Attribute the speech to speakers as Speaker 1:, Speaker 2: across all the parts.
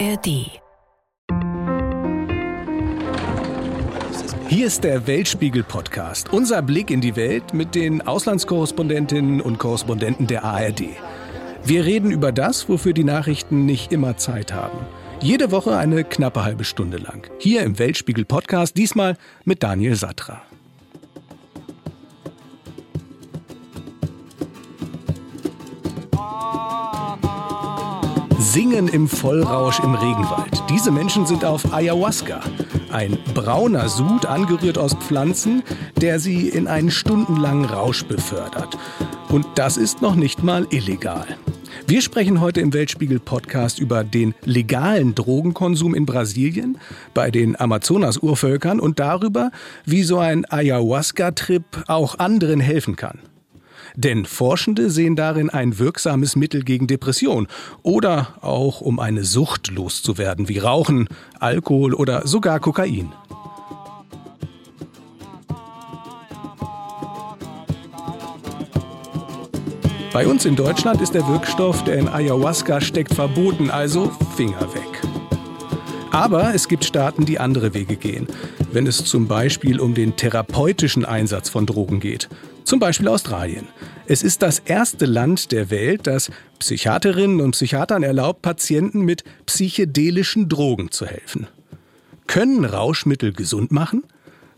Speaker 1: ARD.
Speaker 2: Hier ist der Weltspiegel-Podcast, unser Blick in die Welt mit den Auslandskorrespondentinnen und Korrespondenten der ARD. Wir reden über das, wofür die Nachrichten nicht immer Zeit haben. Jede Woche eine knappe halbe Stunde lang. Hier im Weltspiegel-Podcast, diesmal mit Daniel Satra. Singen im Vollrausch im Regenwald. Diese Menschen sind auf Ayahuasca. Ein brauner Sud, angerührt aus Pflanzen, der sie in einen stundenlangen Rausch befördert. Und das ist noch nicht mal illegal. Wir sprechen heute im Weltspiegel-Podcast über den legalen Drogenkonsum in Brasilien, bei den Amazonas-Urvölkern und darüber, wie so ein Ayahuasca-Trip auch anderen helfen kann. Denn Forschende sehen darin ein wirksames Mittel gegen Depression oder auch um eine Sucht loszuwerden, wie Rauchen, Alkohol oder sogar Kokain. Bei uns in Deutschland ist der Wirkstoff, der in Ayahuasca steckt, verboten, also Finger weg. Aber es gibt Staaten, die andere Wege gehen, wenn es zum Beispiel um den therapeutischen Einsatz von Drogen geht. Zum Beispiel Australien. Es ist das erste Land der Welt, das Psychiaterinnen und Psychiatern erlaubt, Patienten mit psychedelischen Drogen zu helfen. Können Rauschmittel gesund machen?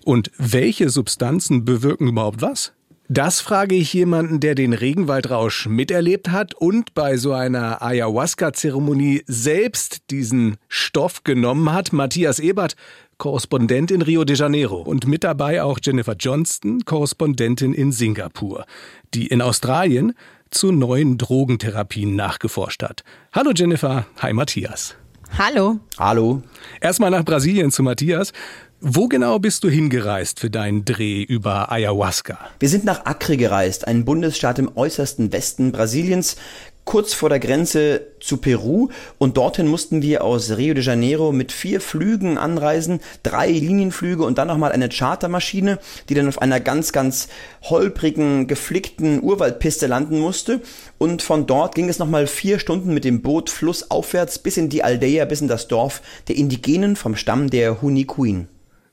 Speaker 2: Und welche Substanzen bewirken überhaupt was? Das frage ich jemanden, der den Regenwaldrausch miterlebt hat und bei so einer Ayahuasca-Zeremonie selbst diesen Stoff genommen hat. Matthias Ebert, Korrespondent in Rio de Janeiro und mit dabei auch Jennifer Johnston, Korrespondentin in Singapur, die in Australien zu neuen Drogentherapien nachgeforscht hat. Hallo Jennifer, hi Matthias.
Speaker 3: Hallo.
Speaker 4: Hallo.
Speaker 2: Erstmal nach Brasilien zu Matthias. Wo genau bist du hingereist für deinen Dreh über Ayahuasca?
Speaker 4: Wir sind nach Acre gereist, ein Bundesstaat im äußersten Westen Brasiliens, kurz vor der Grenze zu Peru und dorthin mussten wir aus Rio de Janeiro mit vier Flügen anreisen, drei Linienflüge und dann nochmal eine Chartermaschine, die dann auf einer ganz, ganz holprigen, geflickten Urwaldpiste landen musste und von dort ging es nochmal vier Stunden mit dem Boot flussaufwärts bis in die Aldeia, bis in das Dorf der Indigenen vom Stamm der Hunikuin.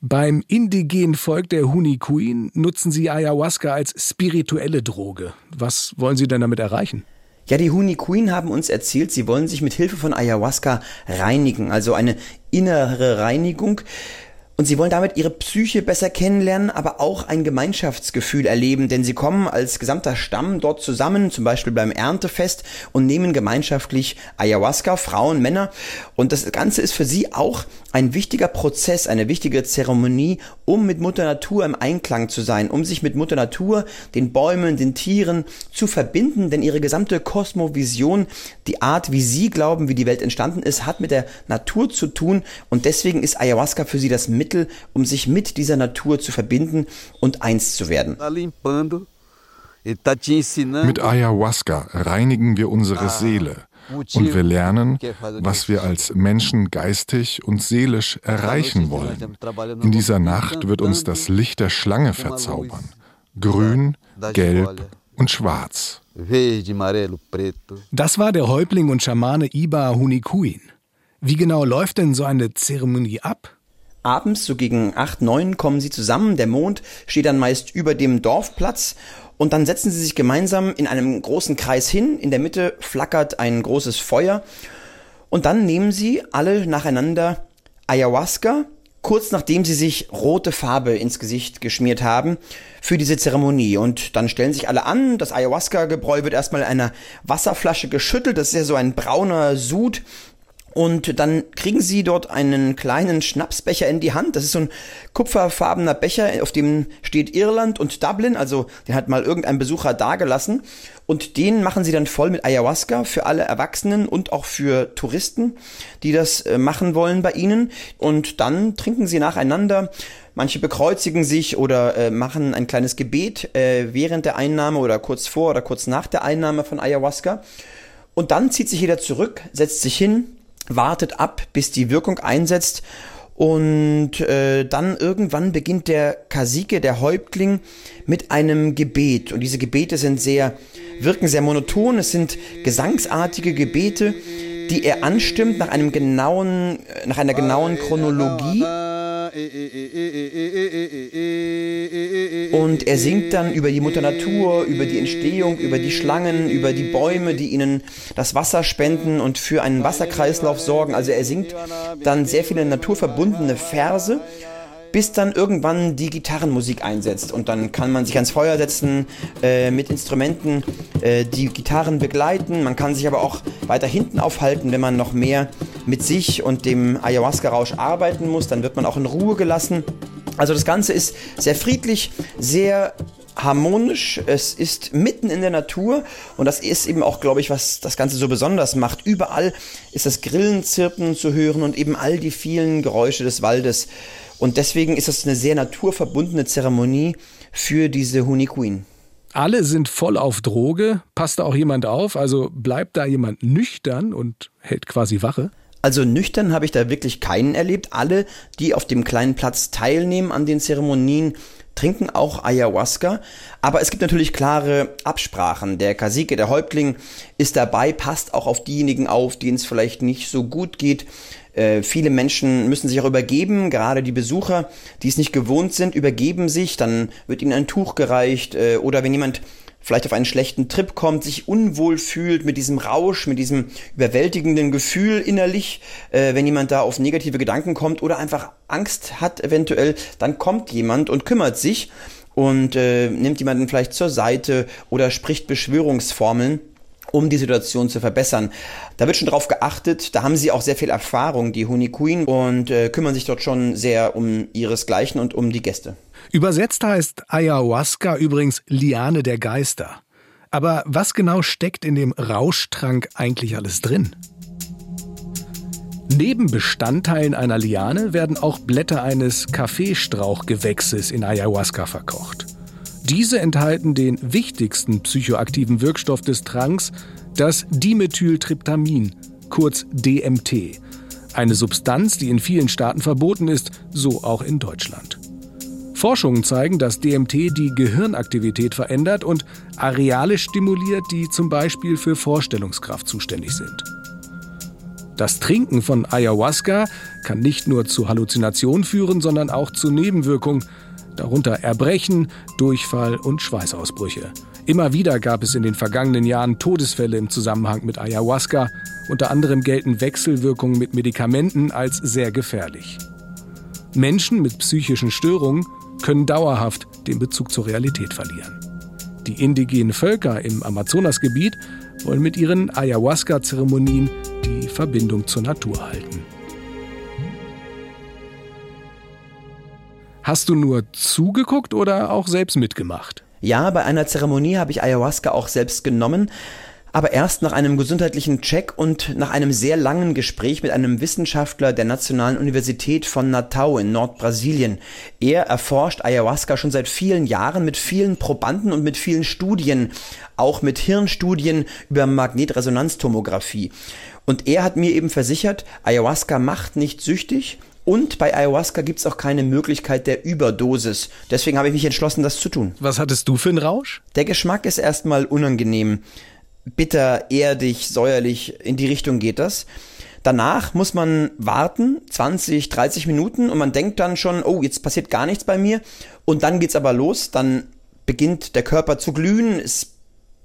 Speaker 2: Beim indigenen Volk der Hunikuin nutzen sie Ayahuasca als spirituelle Droge. Was wollen Sie denn damit erreichen?
Speaker 4: Ja, die Huni Queen haben uns erzählt, sie wollen sich mit Hilfe von Ayahuasca reinigen, also eine innere Reinigung. Und sie wollen damit ihre Psyche besser kennenlernen, aber auch ein Gemeinschaftsgefühl erleben, denn sie kommen als gesamter Stamm dort zusammen, zum Beispiel beim Erntefest und nehmen gemeinschaftlich Ayahuasca, Frauen, Männer. Und das Ganze ist für sie auch ein wichtiger Prozess, eine wichtige Zeremonie, um mit Mutter Natur im Einklang zu sein, um sich mit Mutter Natur, den Bäumen, den Tieren zu verbinden, denn ihre gesamte Kosmovision, die Art, wie sie glauben, wie die Welt entstanden ist, hat mit der Natur zu tun. Und deswegen ist Ayahuasca für sie das Mittel, um sich mit dieser Natur zu verbinden und eins zu werden.
Speaker 5: Mit Ayahuasca reinigen wir unsere Seele und wir lernen, was wir als Menschen geistig und seelisch erreichen wollen. In dieser Nacht wird uns das Licht der Schlange verzaubern. Grün, gelb und schwarz.
Speaker 2: Das war der Häuptling und Schamane Iba Hunikuin. Wie genau läuft denn so eine Zeremonie ab?
Speaker 4: Abends, so gegen 8, 9, kommen sie zusammen. Der Mond steht dann meist über dem Dorfplatz und dann setzen sie sich gemeinsam in einem großen Kreis hin. In der Mitte flackert ein großes Feuer. Und dann nehmen sie alle nacheinander Ayahuasca, kurz nachdem sie sich rote Farbe ins Gesicht geschmiert haben für diese Zeremonie. Und dann stellen sich alle an. Das Ayahuasca-Gebräu wird erstmal in einer Wasserflasche geschüttelt. Das ist ja so ein brauner Sud. Und dann kriegen sie dort einen kleinen Schnapsbecher in die Hand. Das ist so ein kupferfarbener Becher, auf dem steht Irland und Dublin. Also den hat mal irgendein Besucher dagelassen. Und den machen sie dann voll mit Ayahuasca für alle Erwachsenen und auch für Touristen, die das äh, machen wollen bei ihnen. Und dann trinken sie nacheinander. Manche bekreuzigen sich oder äh, machen ein kleines Gebet äh, während der Einnahme oder kurz vor oder kurz nach der Einnahme von Ayahuasca. Und dann zieht sich jeder zurück, setzt sich hin, wartet ab, bis die Wirkung einsetzt und äh, dann irgendwann beginnt der Kasike, der Häuptling, mit einem Gebet. Und diese Gebete sind sehr, wirken sehr monoton. Es sind gesangsartige Gebete, die er anstimmt nach einem genauen, nach einer genauen Chronologie. Und er singt dann über die Mutter Natur, über die Entstehung, über die Schlangen, über die Bäume, die ihnen das Wasser spenden und für einen Wasserkreislauf sorgen. Also er singt dann sehr viele naturverbundene Verse bis dann irgendwann die Gitarrenmusik einsetzt und dann kann man sich ans Feuer setzen äh, mit Instrumenten, äh, die Gitarren begleiten. Man kann sich aber auch weiter hinten aufhalten, wenn man noch mehr mit sich und dem Ayahuasca-Rausch arbeiten muss. Dann wird man auch in Ruhe gelassen. Also das Ganze ist sehr friedlich, sehr harmonisch, es ist mitten in der Natur und das ist eben auch, glaube ich, was das Ganze so besonders macht. Überall ist das Grillenzirpen zu hören und eben all die vielen Geräusche des Waldes. Und deswegen ist das eine sehr naturverbundene Zeremonie für diese Hunikuin.
Speaker 2: Alle sind voll auf Droge. Passt da auch jemand auf? Also bleibt da jemand nüchtern und hält quasi Wache?
Speaker 4: Also nüchtern habe ich da wirklich keinen erlebt. Alle, die auf dem kleinen Platz teilnehmen an den Zeremonien, trinken auch Ayahuasca. Aber es gibt natürlich klare Absprachen. Der Kasike, der Häuptling, ist dabei, passt auch auf diejenigen auf, denen es vielleicht nicht so gut geht. Äh, viele Menschen müssen sich auch übergeben, gerade die Besucher, die es nicht gewohnt sind, übergeben sich, dann wird ihnen ein Tuch gereicht äh, oder wenn jemand vielleicht auf einen schlechten Trip kommt, sich unwohl fühlt mit diesem Rausch, mit diesem überwältigenden Gefühl innerlich, äh, wenn jemand da auf negative Gedanken kommt oder einfach Angst hat eventuell, dann kommt jemand und kümmert sich und äh, nimmt jemanden vielleicht zur Seite oder spricht Beschwörungsformeln um die Situation zu verbessern. Da wird schon drauf geachtet, da haben sie auch sehr viel Erfahrung, die Honey und äh, kümmern sich dort schon sehr um ihresgleichen und um die Gäste.
Speaker 2: Übersetzt heißt Ayahuasca übrigens Liane der Geister. Aber was genau steckt in dem Rauschtrank eigentlich alles drin? Neben Bestandteilen einer Liane werden auch Blätter eines Kaffeestrauchgewächses in Ayahuasca verkocht. Diese enthalten den wichtigsten psychoaktiven Wirkstoff des Tranks, das Dimethyltryptamin, kurz DMT. Eine Substanz, die in vielen Staaten verboten ist, so auch in Deutschland. Forschungen zeigen, dass DMT die Gehirnaktivität verändert und Areale stimuliert, die zum Beispiel für Vorstellungskraft zuständig sind. Das Trinken von Ayahuasca kann nicht nur zu Halluzinationen führen, sondern auch zu Nebenwirkungen, darunter Erbrechen, Durchfall und Schweißausbrüche. Immer wieder gab es in den vergangenen Jahren Todesfälle im Zusammenhang mit Ayahuasca. Unter anderem gelten Wechselwirkungen mit Medikamenten als sehr gefährlich. Menschen mit psychischen Störungen können dauerhaft den Bezug zur Realität verlieren. Die indigenen Völker im Amazonasgebiet wollen mit ihren Ayahuasca-Zeremonien die Verbindung zur Natur halten. Hast du nur zugeguckt oder auch selbst mitgemacht?
Speaker 4: Ja, bei einer Zeremonie habe ich Ayahuasca auch selbst genommen aber erst nach einem gesundheitlichen Check und nach einem sehr langen Gespräch mit einem Wissenschaftler der Nationalen Universität von Natal in Nordbrasilien. Er erforscht Ayahuasca schon seit vielen Jahren mit vielen Probanden und mit vielen Studien, auch mit Hirnstudien über Magnetresonanztomographie. Und er hat mir eben versichert, Ayahuasca macht nicht süchtig, und bei Ayahuasca gibt es auch keine Möglichkeit der Überdosis. Deswegen habe ich mich entschlossen, das zu tun.
Speaker 2: Was hattest du für einen Rausch?
Speaker 4: Der Geschmack ist erstmal unangenehm bitter, erdig, säuerlich, in die Richtung geht das. Danach muss man warten, 20, 30 Minuten und man denkt dann schon, oh, jetzt passiert gar nichts bei mir. Und dann geht's aber los, dann beginnt der Körper zu glühen, es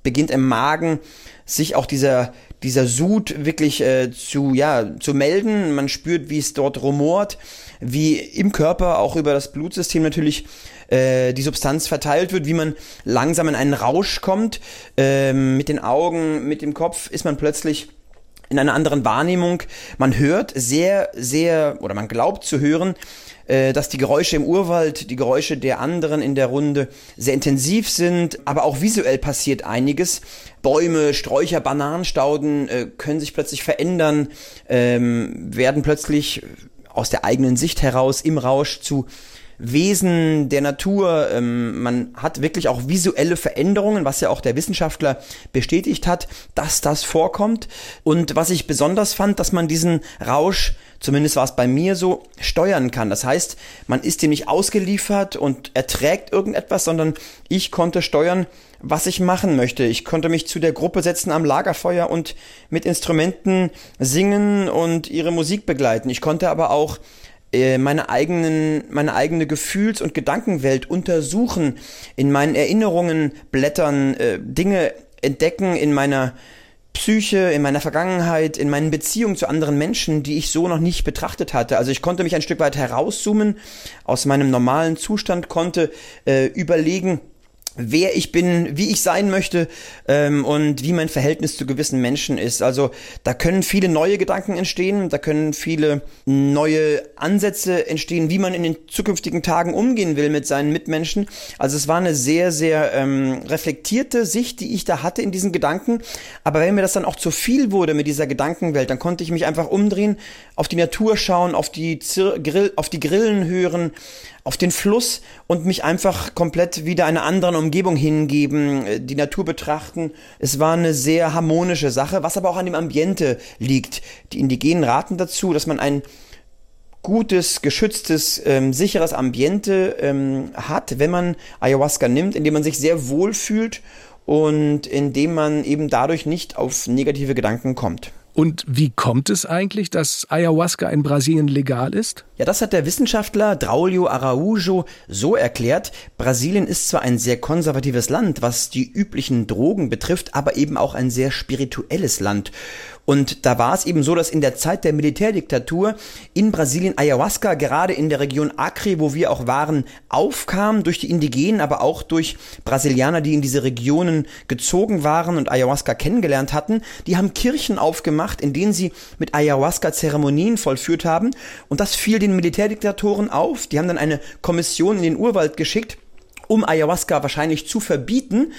Speaker 4: beginnt im Magen sich auch dieser, dieser Sud wirklich äh, zu, ja, zu melden. Man spürt, wie es dort rumort, wie im Körper auch über das Blutsystem natürlich äh, die Substanz verteilt wird, wie man langsam in einen Rausch kommt. Ähm, mit den Augen, mit dem Kopf ist man plötzlich in einer anderen Wahrnehmung. Man hört sehr, sehr, oder man glaubt zu hören, äh, dass die Geräusche im Urwald, die Geräusche der anderen in der Runde sehr intensiv sind, aber auch visuell passiert einiges. Bäume, Sträucher, Bananenstauden äh, können sich plötzlich verändern, ähm, werden plötzlich aus der eigenen Sicht heraus im Rausch zu Wesen der Natur. Ähm, man hat wirklich auch visuelle Veränderungen, was ja auch der Wissenschaftler bestätigt hat, dass das vorkommt. Und was ich besonders fand, dass man diesen Rausch zumindest war es bei mir so, steuern kann. Das heißt, man ist dem nicht ausgeliefert und erträgt irgendetwas, sondern ich konnte steuern, was ich machen möchte. Ich konnte mich zu der Gruppe setzen am Lagerfeuer und mit Instrumenten singen und ihre Musik begleiten. Ich konnte aber auch meine eigenen, meine eigene Gefühls- und Gedankenwelt untersuchen, in meinen Erinnerungen blättern, äh, Dinge entdecken in meiner Psyche, in meiner Vergangenheit, in meinen Beziehungen zu anderen Menschen, die ich so noch nicht betrachtet hatte. Also ich konnte mich ein Stück weit herauszoomen aus meinem normalen Zustand, konnte äh, überlegen, wer ich bin, wie ich sein möchte ähm, und wie mein Verhältnis zu gewissen Menschen ist. Also da können viele neue Gedanken entstehen, da können viele neue Ansätze entstehen, wie man in den zukünftigen Tagen umgehen will mit seinen Mitmenschen. Also es war eine sehr, sehr ähm, reflektierte Sicht, die ich da hatte in diesen Gedanken. Aber wenn mir das dann auch zu viel wurde mit dieser Gedankenwelt, dann konnte ich mich einfach umdrehen, auf die Natur schauen, auf die, Zir Grill, auf die Grillen hören, auf den Fluss und mich einfach komplett wieder einer anderen Umgebung hingeben, äh, die Natur betrachten. Es war eine sehr harmonische Sache, was aber auch an dem Ambiente liegt. Die Indigenen raten dazu, dass man ein gutes, geschütztes, ähm, sicheres Ambiente ähm, hat, wenn man Ayahuasca nimmt, indem man sich sehr wohl fühlt und indem man eben dadurch nicht auf negative Gedanken kommt.
Speaker 2: Und wie kommt es eigentlich, dass Ayahuasca in Brasilien legal ist?
Speaker 4: Ja, das hat der Wissenschaftler Draulio Araujo so erklärt. Brasilien ist zwar ein sehr konservatives Land, was die üblichen Drogen betrifft, aber eben auch ein sehr spirituelles Land. Und da war es eben so, dass in der Zeit der Militärdiktatur in Brasilien Ayahuasca gerade in der Region Acre, wo wir auch waren, aufkam durch die Indigenen, aber auch durch Brasilianer, die in diese Regionen gezogen waren und Ayahuasca kennengelernt hatten. Die haben Kirchen aufgemacht, in denen sie mit Ayahuasca Zeremonien vollführt haben. Und das fiel den Militärdiktatoren auf. Die haben dann eine Kommission in den Urwald geschickt, um Ayahuasca wahrscheinlich zu verbieten.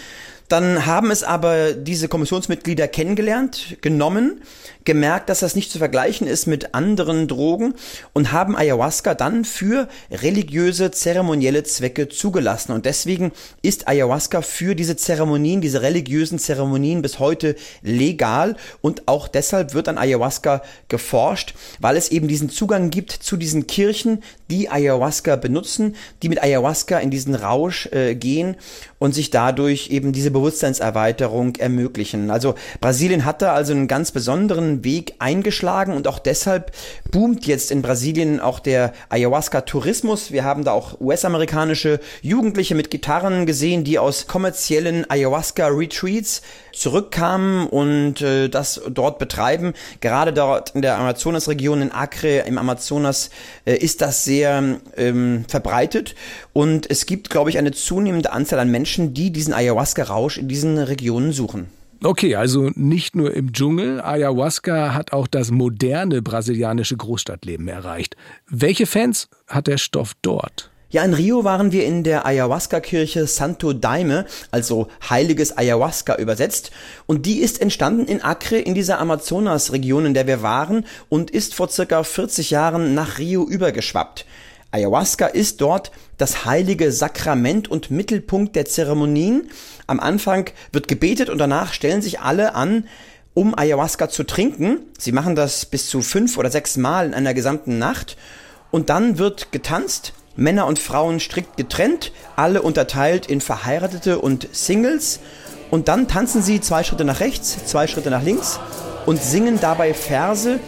Speaker 4: Dann haben es aber diese Kommissionsmitglieder kennengelernt, genommen, gemerkt, dass das nicht zu vergleichen ist mit anderen Drogen und haben Ayahuasca dann für religiöse, zeremonielle Zwecke zugelassen. Und deswegen ist Ayahuasca für diese Zeremonien, diese religiösen Zeremonien bis heute legal und auch deshalb wird an Ayahuasca geforscht, weil es eben diesen Zugang gibt zu diesen Kirchen, die Ayahuasca benutzen, die mit Ayahuasca in diesen Rausch äh, gehen und sich dadurch eben diese Bewusstseinserweiterung ermöglichen. Also Brasilien hat da also einen ganz besonderen Weg eingeschlagen und auch deshalb boomt jetzt in Brasilien auch der Ayahuasca-Tourismus. Wir haben da auch US-amerikanische Jugendliche mit Gitarren gesehen, die aus kommerziellen Ayahuasca-Retreats zurückkamen und äh, das dort betreiben. Gerade dort in der Amazonasregion in Acre im Amazonas äh, ist das sehr ähm, verbreitet und es gibt, glaube ich, eine zunehmende Anzahl an Menschen, die diesen Ayahuasca-Rausch in diesen Regionen suchen.
Speaker 2: Okay, also nicht nur im Dschungel, Ayahuasca hat auch das moderne brasilianische Großstadtleben erreicht. Welche Fans hat der Stoff dort?
Speaker 4: Ja, in Rio waren wir in der Ayahuasca-Kirche Santo Daime, also heiliges Ayahuasca übersetzt. Und die ist entstanden in Acre, in dieser Amazonas-Region, in der wir waren, und ist vor circa 40 Jahren nach Rio übergeschwappt. Ayahuasca ist dort das heilige Sakrament und Mittelpunkt der Zeremonien. Am Anfang wird gebetet und danach stellen sich alle an, um Ayahuasca zu trinken. Sie machen das bis zu fünf oder sechs Mal in einer gesamten Nacht. Und dann wird getanzt Männer und Frauen strikt getrennt, alle unterteilt in Verheiratete und Singles. Und dann tanzen sie zwei Schritte nach rechts, zwei Schritte nach links und singen dabei Verse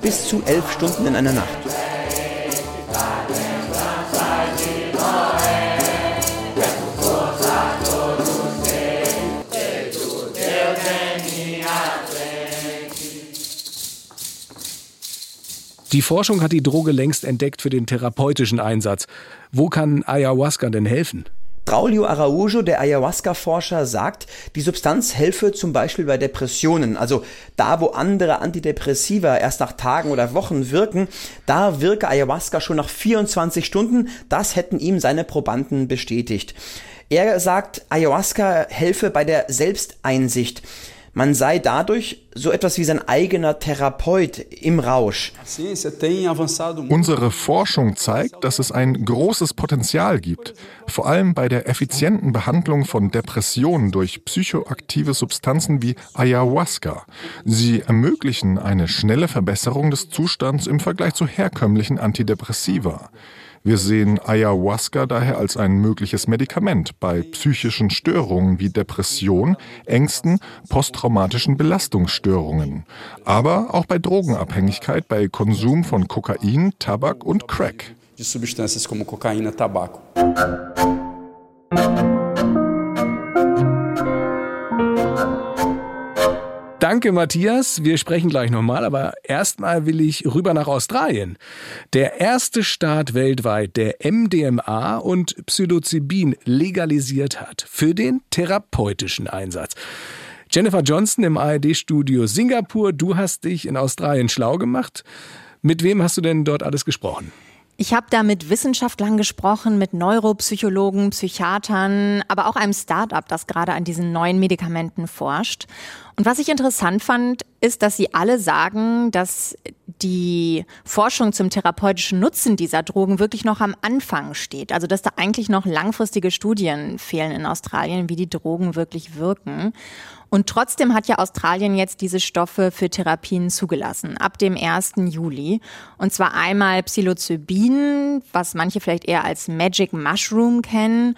Speaker 4: bis zu elf Stunden in einer Nacht.
Speaker 2: Die Forschung hat die Droge längst entdeckt für den therapeutischen Einsatz. Wo kann Ayahuasca denn helfen?
Speaker 4: Braulio Araujo, der Ayahuasca-Forscher, sagt, die Substanz helfe zum Beispiel bei Depressionen. Also da, wo andere Antidepressiva erst nach Tagen oder Wochen wirken, da wirke Ayahuasca schon nach 24 Stunden. Das hätten ihm seine Probanden bestätigt. Er sagt, Ayahuasca helfe bei der Selbsteinsicht. Man sei dadurch so etwas wie sein eigener Therapeut im Rausch.
Speaker 5: Unsere Forschung zeigt, dass es ein großes Potenzial gibt, vor allem bei der effizienten Behandlung von Depressionen durch psychoaktive Substanzen wie Ayahuasca. Sie ermöglichen eine schnelle Verbesserung des Zustands im Vergleich zu herkömmlichen Antidepressiva. Wir sehen Ayahuasca daher als ein mögliches Medikament bei psychischen Störungen wie Depression, Ängsten, posttraumatischen Belastungsstörungen, aber auch bei Drogenabhängigkeit bei Konsum von Kokain, Tabak und Crack. De substâncias como cocaína, tabaco.
Speaker 2: Danke, Matthias. Wir sprechen gleich nochmal, aber erstmal will ich rüber nach Australien. Der erste Staat weltweit, der MDMA und Psilocybin legalisiert hat für den therapeutischen Einsatz. Jennifer Johnston im ARD-Studio Singapur, du hast dich in Australien schlau gemacht. Mit wem hast du denn dort alles gesprochen?
Speaker 1: Ich habe da mit Wissenschaftlern gesprochen, mit Neuropsychologen, Psychiatern, aber auch einem Start-up, das gerade an diesen neuen Medikamenten forscht. Und was ich interessant fand, ist, dass sie alle sagen, dass die Forschung zum therapeutischen Nutzen dieser Drogen wirklich noch am Anfang steht. Also dass da eigentlich noch langfristige Studien fehlen in Australien, wie die Drogen wirklich wirken. Und trotzdem hat ja Australien jetzt diese Stoffe für Therapien zugelassen, ab dem 1. Juli. Und zwar einmal Psilocybin, was manche vielleicht eher als Magic Mushroom kennen,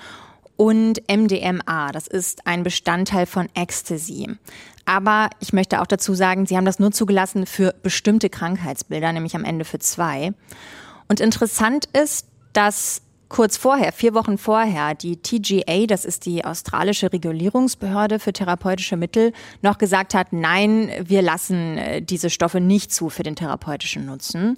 Speaker 1: und MDMA, das ist ein Bestandteil von Ecstasy. Aber ich möchte auch dazu sagen, sie haben das nur zugelassen für bestimmte Krankheitsbilder, nämlich am Ende für zwei. Und interessant ist, dass kurz vorher, vier Wochen vorher, die TGA, das ist die australische Regulierungsbehörde für therapeutische Mittel, noch gesagt hat, nein, wir lassen äh, diese Stoffe nicht zu für den therapeutischen Nutzen.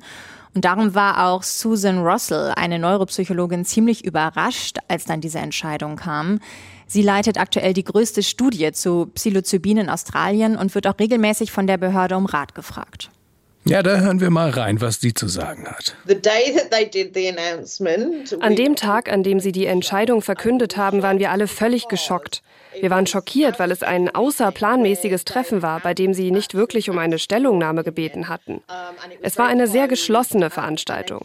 Speaker 1: Und darum war auch Susan Russell, eine Neuropsychologin, ziemlich überrascht, als dann diese Entscheidung kam. Sie leitet aktuell die größte Studie zu Psilocybin in Australien und wird auch regelmäßig von der Behörde um Rat gefragt.
Speaker 2: Ja, da hören wir mal rein, was die zu sagen hat.
Speaker 3: An dem Tag, an dem sie die Entscheidung verkündet haben, waren wir alle völlig geschockt. Wir waren schockiert, weil es ein außerplanmäßiges Treffen war, bei dem sie nicht wirklich um eine Stellungnahme gebeten hatten. Es war eine sehr geschlossene Veranstaltung.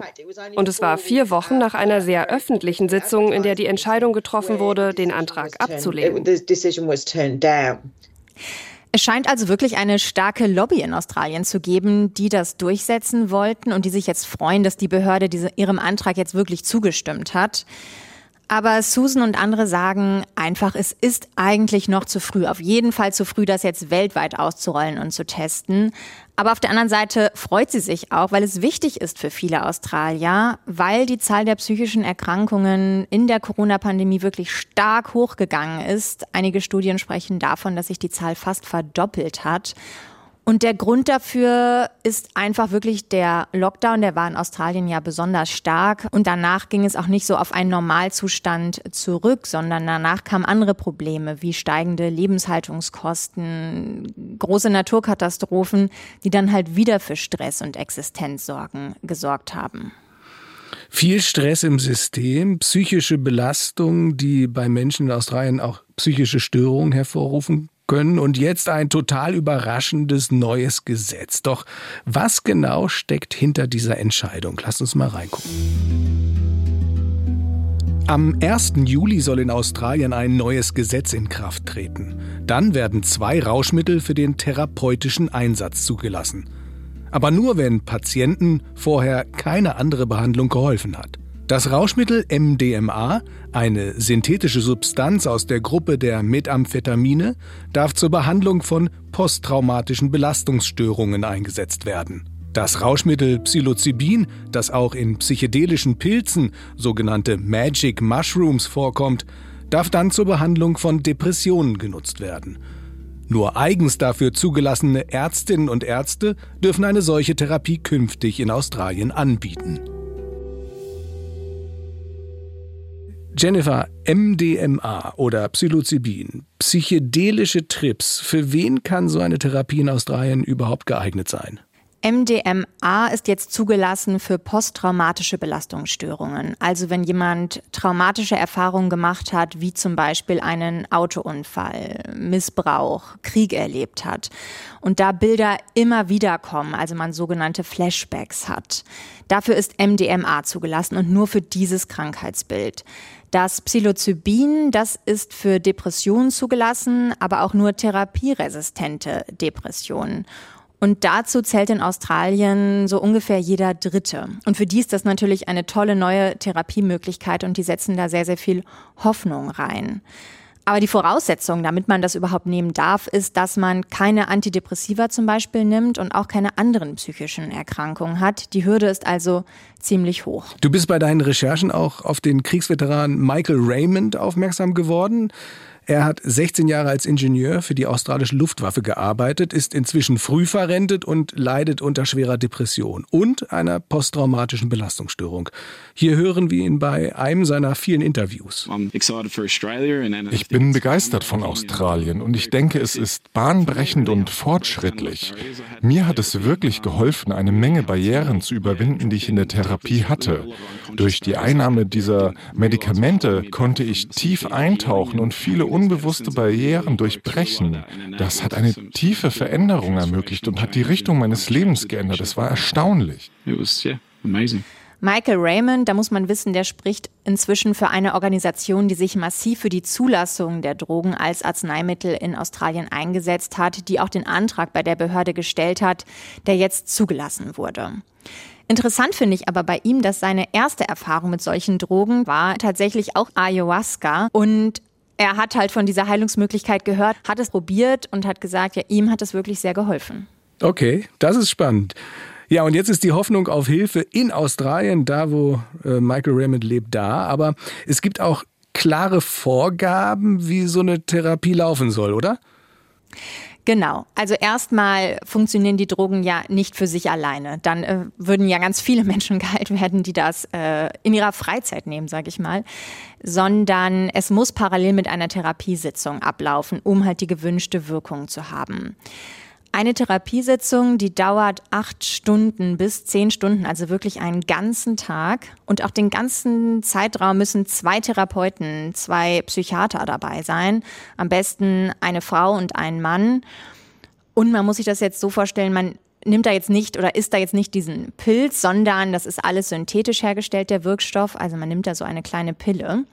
Speaker 3: Und es war vier Wochen nach einer sehr öffentlichen Sitzung, in der die Entscheidung getroffen wurde, den Antrag abzulehnen.
Speaker 1: Es scheint also wirklich eine starke Lobby in Australien zu geben, die das durchsetzen wollten und die sich jetzt freuen, dass die Behörde diese, ihrem Antrag jetzt wirklich zugestimmt hat. Aber Susan und andere sagen einfach, es ist eigentlich noch zu früh. Auf jeden Fall zu früh, das jetzt weltweit auszurollen und zu testen. Aber auf der anderen Seite freut sie sich auch, weil es wichtig ist für viele Australier, weil die Zahl der psychischen Erkrankungen in der Corona-Pandemie wirklich stark hochgegangen ist. Einige Studien sprechen davon, dass sich die Zahl fast verdoppelt hat. Und der Grund dafür ist einfach wirklich der Lockdown, der war in Australien ja besonders stark. Und danach ging es auch nicht so auf einen Normalzustand zurück, sondern danach kamen andere Probleme wie steigende Lebenshaltungskosten, große Naturkatastrophen, die dann halt wieder für Stress und Existenzsorgen gesorgt haben.
Speaker 2: Viel Stress im System, psychische Belastung, die bei Menschen in Australien auch psychische Störungen hervorrufen können und jetzt ein total überraschendes neues Gesetz. Doch was genau steckt hinter dieser Entscheidung? Lass uns mal reingucken. Am 1. Juli soll in Australien ein neues Gesetz in Kraft treten. Dann werden zwei Rauschmittel für den therapeutischen Einsatz zugelassen. Aber nur wenn Patienten vorher keine andere Behandlung geholfen hat. Das Rauschmittel MDMA, eine synthetische Substanz aus der Gruppe der Methamphetamine, darf zur Behandlung von posttraumatischen Belastungsstörungen eingesetzt werden. Das Rauschmittel Psilocybin, das auch in psychedelischen Pilzen, sogenannte Magic Mushrooms, vorkommt, darf dann zur Behandlung von Depressionen genutzt werden. Nur eigens dafür zugelassene Ärztinnen und Ärzte dürfen eine solche Therapie künftig in Australien anbieten. Jennifer, MDMA oder Psilocybin, psychedelische Trips, für wen kann so eine Therapie in Australien überhaupt geeignet sein?
Speaker 1: MDMA ist jetzt zugelassen für posttraumatische Belastungsstörungen. Also wenn jemand traumatische Erfahrungen gemacht hat, wie zum Beispiel einen Autounfall, Missbrauch, Krieg erlebt hat und da Bilder immer wieder kommen, also man sogenannte Flashbacks hat. Dafür ist MDMA zugelassen und nur für dieses Krankheitsbild. Das Psilocybin, das ist für Depressionen zugelassen, aber auch nur therapieresistente Depressionen. Und dazu zählt in Australien so ungefähr jeder Dritte. Und für die ist das natürlich eine tolle neue Therapiemöglichkeit und die setzen da sehr, sehr viel Hoffnung rein. Aber die Voraussetzung, damit man das überhaupt nehmen darf, ist, dass man keine Antidepressiva zum Beispiel nimmt und auch keine anderen psychischen Erkrankungen hat. Die Hürde ist also ziemlich hoch.
Speaker 2: Du bist bei deinen Recherchen auch auf den Kriegsveteran Michael Raymond aufmerksam geworden. Er hat 16 Jahre als Ingenieur für die australische Luftwaffe gearbeitet, ist inzwischen früh verrentet und leidet unter schwerer Depression und einer posttraumatischen Belastungsstörung. Hier hören wir ihn bei einem seiner vielen Interviews.
Speaker 5: Ich bin begeistert von Australien und ich denke, es ist bahnbrechend und fortschrittlich. Mir hat es wirklich geholfen, eine Menge Barrieren zu überwinden, die ich in der Therapie hatte. Durch die Einnahme dieser Medikamente konnte ich tief eintauchen und viele unbewusste Barrieren durchbrechen. Das hat eine tiefe Veränderung ermöglicht und hat die Richtung meines Lebens geändert. Es war erstaunlich.
Speaker 1: Michael Raymond, da muss man wissen, der spricht inzwischen für eine Organisation, die sich massiv für die Zulassung der Drogen als Arzneimittel in Australien eingesetzt hat, die auch den Antrag bei der Behörde gestellt hat, der jetzt zugelassen wurde. Interessant finde ich aber bei ihm, dass seine erste Erfahrung mit solchen Drogen war tatsächlich auch Ayahuasca und er hat halt von dieser Heilungsmöglichkeit gehört, hat es probiert und hat gesagt, ja, ihm hat es wirklich sehr geholfen.
Speaker 2: Okay, das ist spannend. Ja, und jetzt ist die Hoffnung auf Hilfe in Australien, da wo äh, Michael Raymond lebt, da. Aber es gibt auch klare Vorgaben, wie so eine Therapie laufen soll, oder?
Speaker 1: Genau. Also erstmal funktionieren die Drogen ja nicht für sich alleine. Dann äh, würden ja ganz viele Menschen geheilt werden, die das äh, in ihrer Freizeit nehmen, sage ich mal. Sondern es muss parallel mit einer Therapiesitzung ablaufen, um halt die gewünschte Wirkung zu haben. Eine Therapiesitzung, die dauert acht Stunden bis zehn Stunden, also wirklich einen ganzen Tag. Und auch den ganzen Zeitraum müssen zwei Therapeuten, zwei Psychiater dabei sein. Am besten eine Frau und ein Mann. Und man muss sich das jetzt so vorstellen, man nimmt da jetzt nicht oder isst da jetzt nicht diesen Pilz, sondern das ist alles synthetisch hergestellt, der Wirkstoff. Also man nimmt da so eine kleine Pille.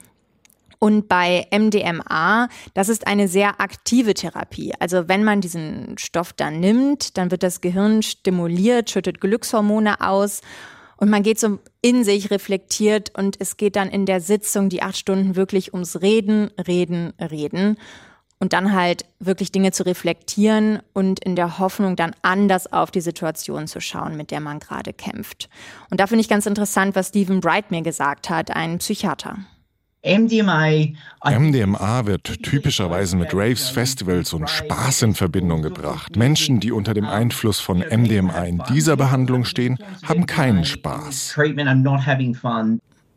Speaker 1: Und bei MDMA, das ist eine sehr aktive Therapie. Also wenn man diesen Stoff dann nimmt, dann wird das Gehirn stimuliert, schüttet Glückshormone aus und man geht so in sich reflektiert und es geht dann in der Sitzung die acht Stunden wirklich ums Reden, Reden, Reden und dann halt wirklich Dinge zu reflektieren und in der Hoffnung dann anders auf die Situation zu schauen, mit der man gerade kämpft. Und da finde ich ganz interessant, was Stephen Bright mir gesagt hat, ein Psychiater.
Speaker 5: MDMA, MDMA wird typischerweise mit Raves, Festivals und Spaß in Verbindung gebracht. Menschen, die unter dem Einfluss von MDMA in dieser Behandlung stehen, haben keinen Spaß.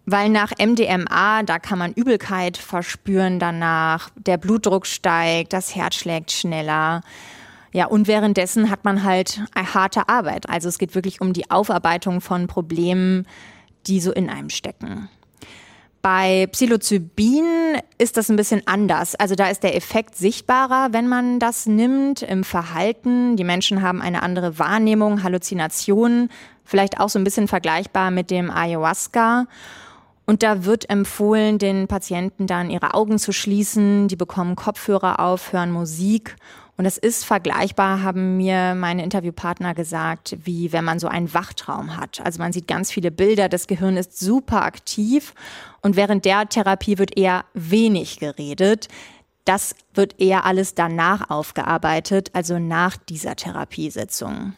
Speaker 1: Weil nach MDMA, da kann man Übelkeit verspüren danach, der Blutdruck steigt, das Herz schlägt schneller. Ja, und währenddessen hat man halt eine harte Arbeit. Also es geht wirklich um die Aufarbeitung von Problemen, die so in einem stecken. Bei Psilocybin ist das ein bisschen anders. Also da ist der Effekt sichtbarer, wenn man das nimmt im Verhalten. Die Menschen haben eine andere Wahrnehmung, Halluzinationen, vielleicht auch so ein bisschen vergleichbar mit dem Ayahuasca. Und da wird empfohlen, den Patienten dann ihre Augen zu schließen. Die bekommen Kopfhörer auf, hören Musik und das ist vergleichbar, haben mir meine Interviewpartner gesagt, wie wenn man so einen Wachtraum hat. Also man sieht ganz viele Bilder, das Gehirn ist super aktiv und während der Therapie wird eher wenig geredet. Das wird eher alles danach aufgearbeitet, also nach dieser Therapiesitzung.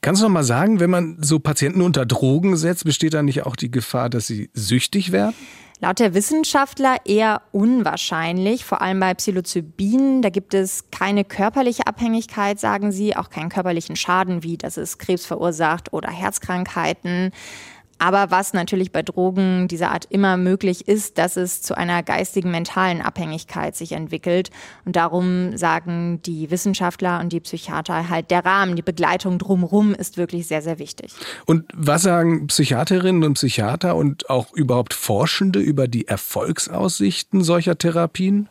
Speaker 2: Kannst du noch mal sagen, wenn man so Patienten unter Drogen setzt, besteht da nicht auch die Gefahr, dass sie süchtig werden?
Speaker 1: Laut der Wissenschaftler eher unwahrscheinlich, vor allem bei Psilocybin. Da gibt es keine körperliche Abhängigkeit, sagen sie, auch keinen körperlichen Schaden, wie dass es Krebs verursacht oder Herzkrankheiten. Aber was natürlich bei Drogen dieser Art immer möglich ist, dass es zu einer geistigen mentalen Abhängigkeit sich entwickelt. Und darum sagen die Wissenschaftler und die Psychiater halt, der Rahmen, die Begleitung drumherum ist wirklich sehr, sehr wichtig.
Speaker 2: Und was sagen Psychiaterinnen und Psychiater und auch überhaupt Forschende über die Erfolgsaussichten solcher Therapien?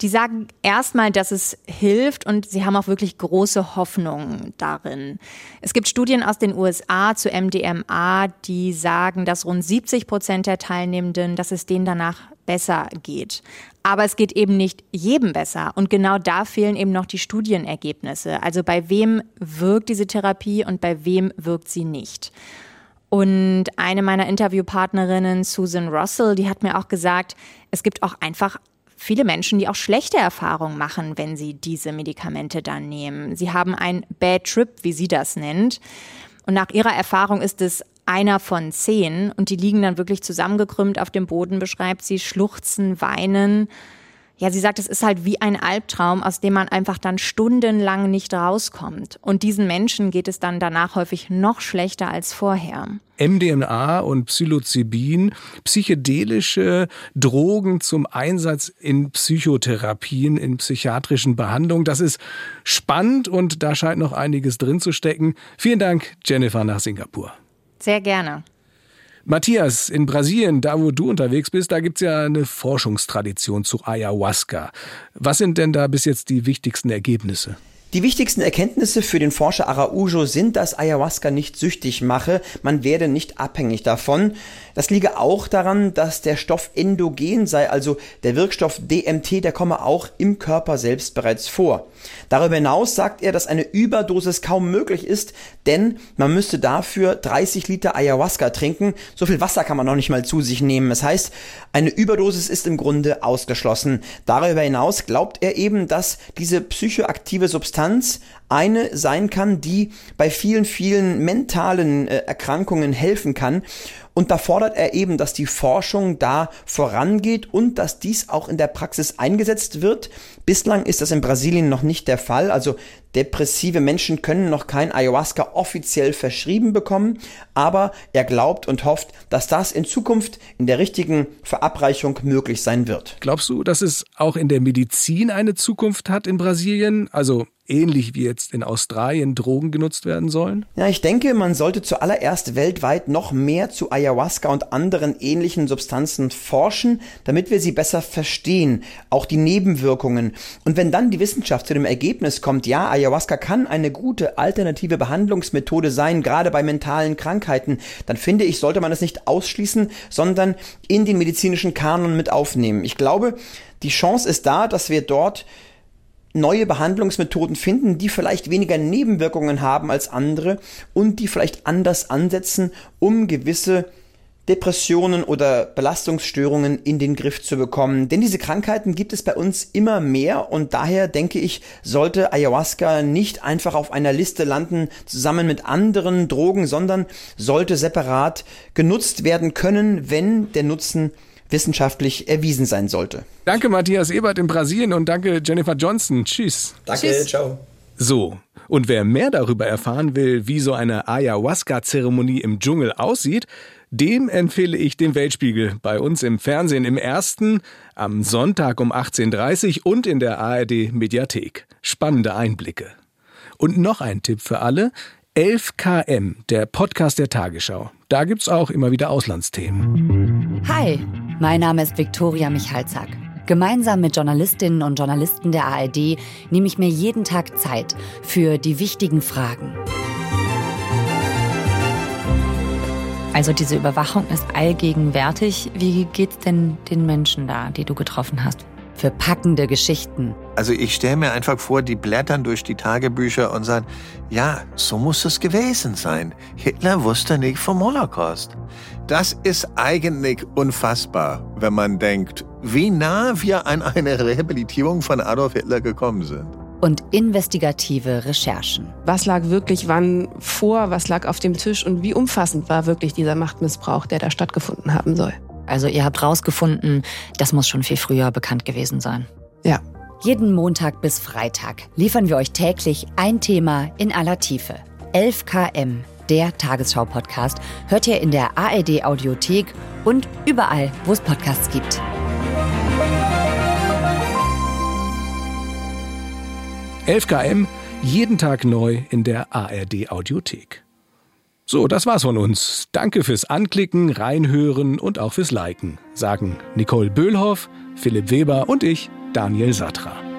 Speaker 1: Die sagen erstmal, dass es hilft und sie haben auch wirklich große Hoffnung darin. Es gibt Studien aus den USA zu MDMA, die sagen, dass rund 70 Prozent der Teilnehmenden, dass es denen danach besser geht. Aber es geht eben nicht jedem besser. Und genau da fehlen eben noch die Studienergebnisse. Also bei wem wirkt diese Therapie und bei wem wirkt sie nicht. Und eine meiner Interviewpartnerinnen, Susan Russell, die hat mir auch gesagt, es gibt auch einfach viele Menschen, die auch schlechte Erfahrungen machen, wenn sie diese Medikamente dann nehmen. Sie haben einen Bad Trip, wie sie das nennt. Und nach ihrer Erfahrung ist es einer von zehn und die liegen dann wirklich zusammengekrümmt auf dem Boden, beschreibt sie, schluchzen, weinen. Ja, sie sagt, es ist halt wie ein Albtraum, aus dem man einfach dann stundenlang nicht rauskommt. Und diesen Menschen geht es dann danach häufig noch schlechter als vorher.
Speaker 2: MDMA und Psilocybin, psychedelische Drogen zum Einsatz in Psychotherapien, in psychiatrischen Behandlungen. Das ist spannend und da scheint noch einiges drin zu stecken. Vielen Dank, Jennifer, nach Singapur.
Speaker 1: Sehr gerne.
Speaker 2: Matthias, in Brasilien, da wo du unterwegs bist, da gibt's ja eine Forschungstradition zu Ayahuasca. Was sind denn da bis jetzt die wichtigsten Ergebnisse?
Speaker 4: Die wichtigsten Erkenntnisse für den Forscher Araujo sind, dass Ayahuasca nicht süchtig mache, man werde nicht abhängig davon. Das liege auch daran, dass der Stoff endogen sei, also der Wirkstoff DMT, der komme auch im Körper selbst bereits vor. Darüber hinaus sagt er, dass eine Überdosis kaum möglich ist, denn man müsste dafür 30 Liter Ayahuasca trinken. So viel Wasser kann man noch nicht mal zu sich nehmen. Das heißt, eine Überdosis ist im Grunde ausgeschlossen. Darüber hinaus glaubt er eben, dass diese psychoaktive Substanz eine sein kann, die bei vielen, vielen mentalen äh, Erkrankungen helfen kann. Und da fordert er eben, dass die Forschung da vorangeht und dass dies auch in der Praxis eingesetzt wird. Bislang ist das in Brasilien noch nicht der Fall. Also depressive Menschen können noch kein Ayahuasca offiziell verschrieben bekommen. Aber er glaubt und hofft, dass das in Zukunft in der richtigen Verabreichung möglich sein wird.
Speaker 2: Glaubst du, dass es auch in der Medizin eine Zukunft hat in Brasilien? Also ähnlich wie jetzt in Australien Drogen genutzt werden sollen?
Speaker 4: Ja, ich denke, man sollte zuallererst weltweit noch mehr zu Ayahuasca und anderen ähnlichen Substanzen forschen, damit wir sie besser verstehen, auch die Nebenwirkungen. Und wenn dann die Wissenschaft zu dem Ergebnis kommt, ja, Ayahuasca kann eine gute alternative Behandlungsmethode sein, gerade bei mentalen Krankheiten, dann finde ich, sollte man es nicht ausschließen, sondern in den medizinischen Kanon mit aufnehmen. Ich glaube, die Chance ist da, dass wir dort neue Behandlungsmethoden finden, die vielleicht weniger Nebenwirkungen haben als andere und die vielleicht anders ansetzen, um gewisse Depressionen oder Belastungsstörungen in den Griff zu bekommen. Denn diese Krankheiten gibt es bei uns immer mehr und daher denke ich, sollte Ayahuasca nicht einfach auf einer Liste landen zusammen mit anderen Drogen, sondern sollte separat genutzt werden können, wenn der Nutzen wissenschaftlich erwiesen sein sollte.
Speaker 2: Danke Matthias Ebert in Brasilien und danke Jennifer Johnson. Tschüss.
Speaker 4: Danke,
Speaker 1: Tschüss.
Speaker 4: ciao.
Speaker 2: So, und wer mehr darüber erfahren will, wie so eine Ayahuasca-Zeremonie im Dschungel aussieht, dem empfehle ich den Weltspiegel bei uns im Fernsehen im ersten, am Sonntag um 18.30 Uhr und in der ARD Mediathek. Spannende Einblicke. Und noch ein Tipp für alle. 11KM, der Podcast der Tagesschau. Da gibt's auch immer wieder Auslandsthemen.
Speaker 6: Hi, mein Name ist Viktoria Michalzack. Gemeinsam mit Journalistinnen und Journalisten der ARD nehme ich mir jeden Tag Zeit für die wichtigen Fragen. Also diese Überwachung ist allgegenwärtig. Wie geht's denn den Menschen da, die du getroffen hast? Für packende Geschichten.
Speaker 7: Also ich stelle mir einfach vor, die blättern durch die Tagebücher und sagen, ja, so muss es gewesen sein. Hitler wusste nicht vom Holocaust. Das ist eigentlich unfassbar, wenn man denkt, wie nah wir an eine Rehabilitierung von Adolf Hitler gekommen sind
Speaker 6: und investigative Recherchen.
Speaker 3: Was lag wirklich wann vor, was lag auf dem Tisch und wie umfassend war wirklich dieser Machtmissbrauch, der da stattgefunden haben soll.
Speaker 6: Also ihr habt rausgefunden, das muss schon viel früher bekannt gewesen sein.
Speaker 3: Ja.
Speaker 6: Jeden Montag bis Freitag liefern wir euch täglich ein Thema in aller Tiefe. 11 km, der Tagesschau-Podcast, hört ihr in der ARD-Audiothek und überall, wo es Podcasts gibt.
Speaker 2: 11 km, jeden Tag neu in der ARD Audiothek. So, das war's von uns. Danke fürs Anklicken, Reinhören und auch fürs Liken, sagen Nicole Böhlhoff, Philipp Weber und ich, Daniel Satra.